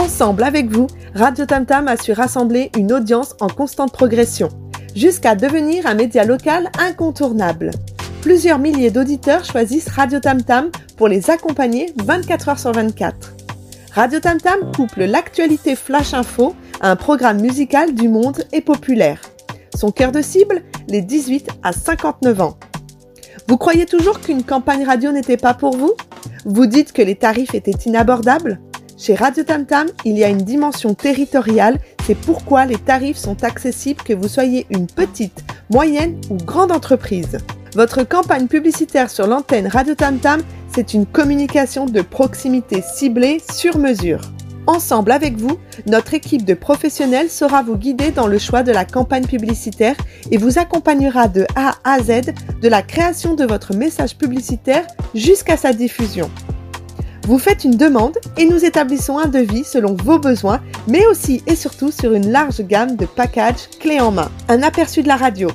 Ensemble avec vous, Radio Tam Tam a su rassembler une audience en constante progression, jusqu'à devenir un média local incontournable. Plusieurs milliers d'auditeurs choisissent Radio Tam Tam pour les accompagner 24 heures sur 24. Radio Tam Tam couple l'actualité flash info à un programme musical du monde et populaire. Son cœur de cible, les 18 à 59 ans. Vous croyez toujours qu'une campagne radio n'était pas pour vous? Vous dites que les tarifs étaient inabordables? Chez Radio Tam Tam, il y a une dimension territoriale, c'est pourquoi les tarifs sont accessibles que vous soyez une petite, moyenne ou grande entreprise. Votre campagne publicitaire sur l'antenne Radio Tam Tam, c'est une communication de proximité ciblée sur mesure. Ensemble avec vous, notre équipe de professionnels saura vous guider dans le choix de la campagne publicitaire et vous accompagnera de A à Z de la création de votre message publicitaire jusqu'à sa diffusion. Vous faites une demande et nous établissons un devis selon vos besoins, mais aussi et surtout sur une large gamme de packages clés en main. Un aperçu de la radio.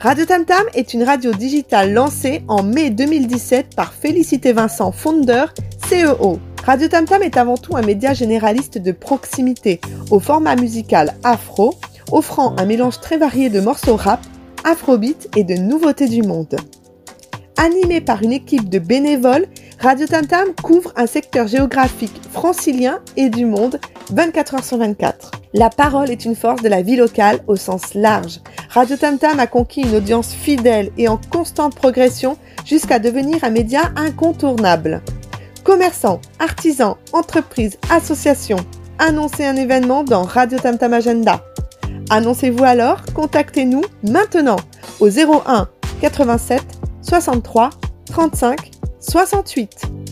Radio Tam Tam est une radio digitale lancée en mai 2017 par Félicité Vincent, founder CEO. Radio Tam Tam est avant tout un média généraliste de proximité, au format musical afro, offrant un mélange très varié de morceaux rap, afrobeat et de nouveautés du monde. Animé par une équipe de bénévoles, Radio Tam Tam couvre un secteur géographique francilien et du monde 24 heures sur 24. La parole est une force de la vie locale au sens large. Radio Tam Tam a conquis une audience fidèle et en constante progression jusqu'à devenir un média incontournable. Commerçants, artisans, entreprises, associations, annoncez un événement dans Radio Tam Tam Agenda. Annoncez-vous alors, contactez-nous maintenant au 01 87 63 35 68.